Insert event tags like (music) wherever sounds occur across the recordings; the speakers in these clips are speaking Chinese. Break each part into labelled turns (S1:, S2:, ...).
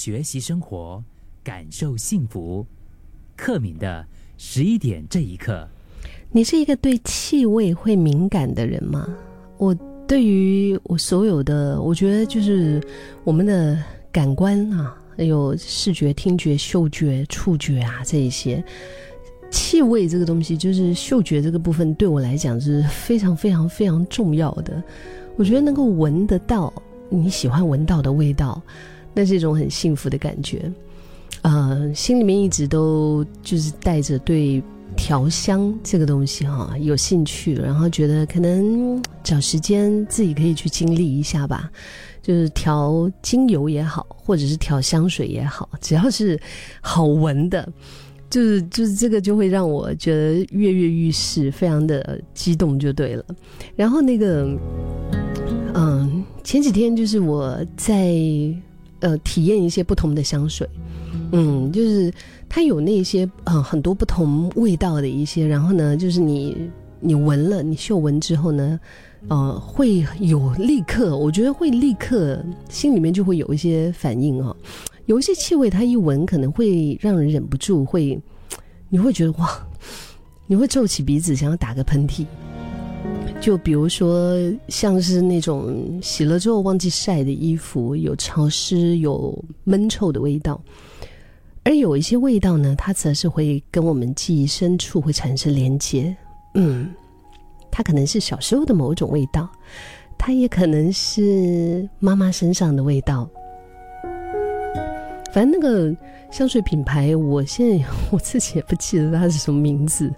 S1: 学习生活，感受幸福。克敏的十一点这一刻，
S2: 你是一个对气味会敏感的人吗？我对于我所有的，我觉得就是我们的感官啊，有视觉、听觉、嗅觉、触觉啊这一些。气味这个东西，就是嗅觉这个部分，对我来讲是非常非常非常重要的。我觉得能够闻得到你喜欢闻到的味道，那是一种很幸福的感觉。呃，心里面一直都就是带着对调香这个东西哈有兴趣，然后觉得可能找时间自己可以去经历一下吧。就是调精油也好，或者是调香水也好，只要是好闻的。就是就是这个就会让我觉得跃跃欲试，非常的激动就对了。然后那个，嗯，前几天就是我在呃体验一些不同的香水，嗯，就是它有那些呃很多不同味道的一些，然后呢，就是你你闻了，你嗅闻之后呢，呃，会有立刻，我觉得会立刻心里面就会有一些反应哦。有一些气味，它一闻可能会让人忍不住会，你会觉得哇，你会皱起鼻子想要打个喷嚏。就比如说，像是那种洗了之后忘记晒的衣服，有潮湿、有闷臭的味道；而有一些味道呢，它则是会跟我们记忆深处会产生连接。嗯，它可能是小时候的某种味道，它也可能是妈妈身上的味道。反正那个香水品牌，我现在 (laughs) 我自己也不记得它是什么名字，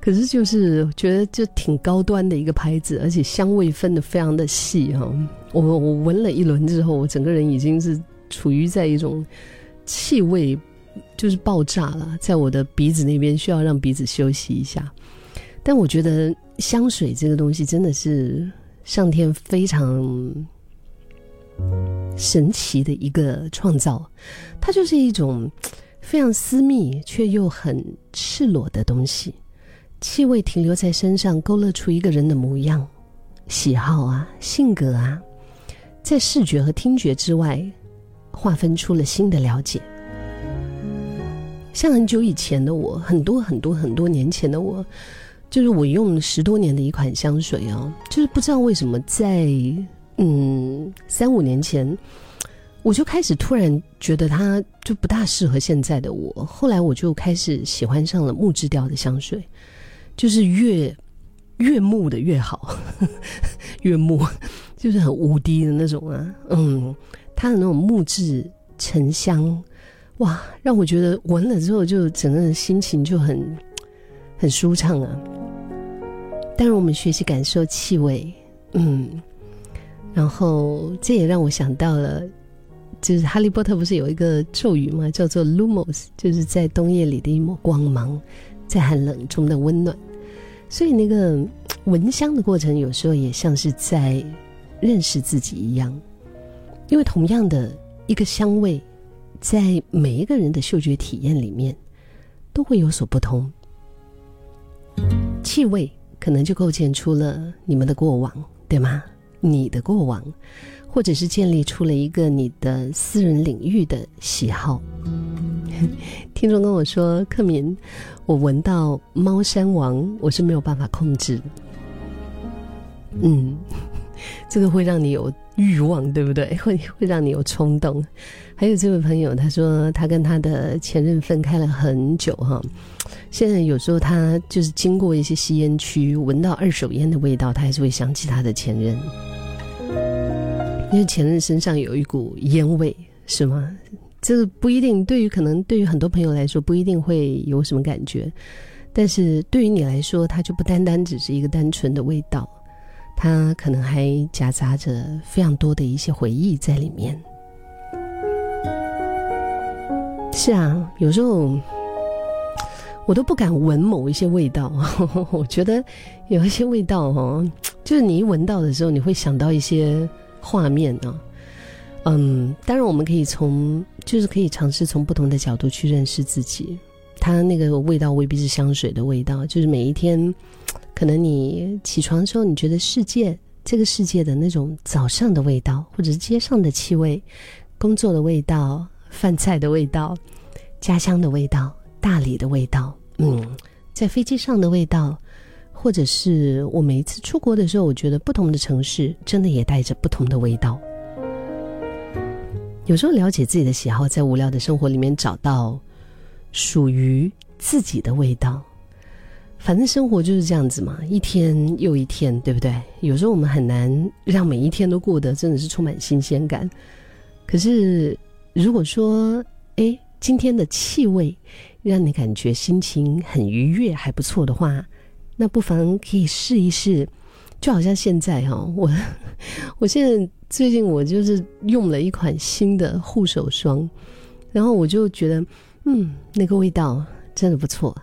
S2: 可是就是觉得就挺高端的一个牌子，而且香味分的非常的细哈。我我闻了一轮之后，我整个人已经是处于在一种气味就是爆炸了，在我的鼻子那边需要让鼻子休息一下。但我觉得香水这个东西真的是上天非常。神奇的一个创造，它就是一种非常私密却又很赤裸的东西。气味停留在身上，勾勒出一个人的模样、喜好啊、性格啊，在视觉和听觉之外，划分出了新的了解。像很久以前的我，很多很多很多年前的我，就是我用了十多年的一款香水哦，就是不知道为什么在。嗯，三五年前，我就开始突然觉得它就不大适合现在的我。后来我就开始喜欢上了木质调的香水，就是越越木的越好，(laughs) 越木就是很无敌的那种啊。嗯，它的那种木质沉香，哇，让我觉得闻了之后就整个人心情就很很舒畅啊。当然，我们学习感受气味，嗯。然后，这也让我想到了，就是《哈利波特》不是有一个咒语吗？叫做 “Lumos”，就是在冬夜里的一抹光芒，在寒冷中的温暖。所以，那个闻香的过程，有时候也像是在认识自己一样。因为同样的一个香味，在每一个人的嗅觉体验里面，都会有所不同。气味可能就构建出了你们的过往，对吗？你的过往，或者是建立出了一个你的私人领域的喜好。(laughs) 听众跟我说：“克敏，我闻到猫山王，我是没有办法控制。”嗯，(laughs) 这个会让你有欲望，对不对？(laughs) 会会让你有冲动。还有这位朋友，他说他跟他的前任分开了很久，哈。现在有时候他就是经过一些吸烟区，闻到二手烟的味道，他还是会想起他的前任。因为前任身上有一股烟味，是吗？这个不一定，对于可能对于很多朋友来说不一定会有什么感觉，但是对于你来说，它就不单单只是一个单纯的味道，它可能还夹杂着非常多的一些回忆在里面。是啊，有时候我都不敢闻某一些味道，(laughs) 我觉得有一些味道哦，就是你一闻到的时候，你会想到一些。画面啊，嗯，当然我们可以从，就是可以尝试从不同的角度去认识自己。它那个味道未必是香水的味道，就是每一天，可能你起床的时候，你觉得世界这个世界的那种早上的味道，或者是街上的气味，工作的味道，饭菜的味道，家乡的味道，大理的味道，嗯，在飞机上的味道，或者是我每一次出国的时候，我觉得不同的城市真的也带着不同的味道。有时候了解自己的喜好，在无聊的生活里面找到属于自己的味道。反正生活就是这样子嘛，一天又一天，对不对？有时候我们很难让每一天都过得真的是充满新鲜感。可是如果说，哎，今天的气味让你感觉心情很愉悦，还不错的话，那不妨可以试一试。就好像现在哈，我 (laughs) 我现在最近我就是用了一款新的护手霜，然后我就觉得，嗯，那个味道真的不错。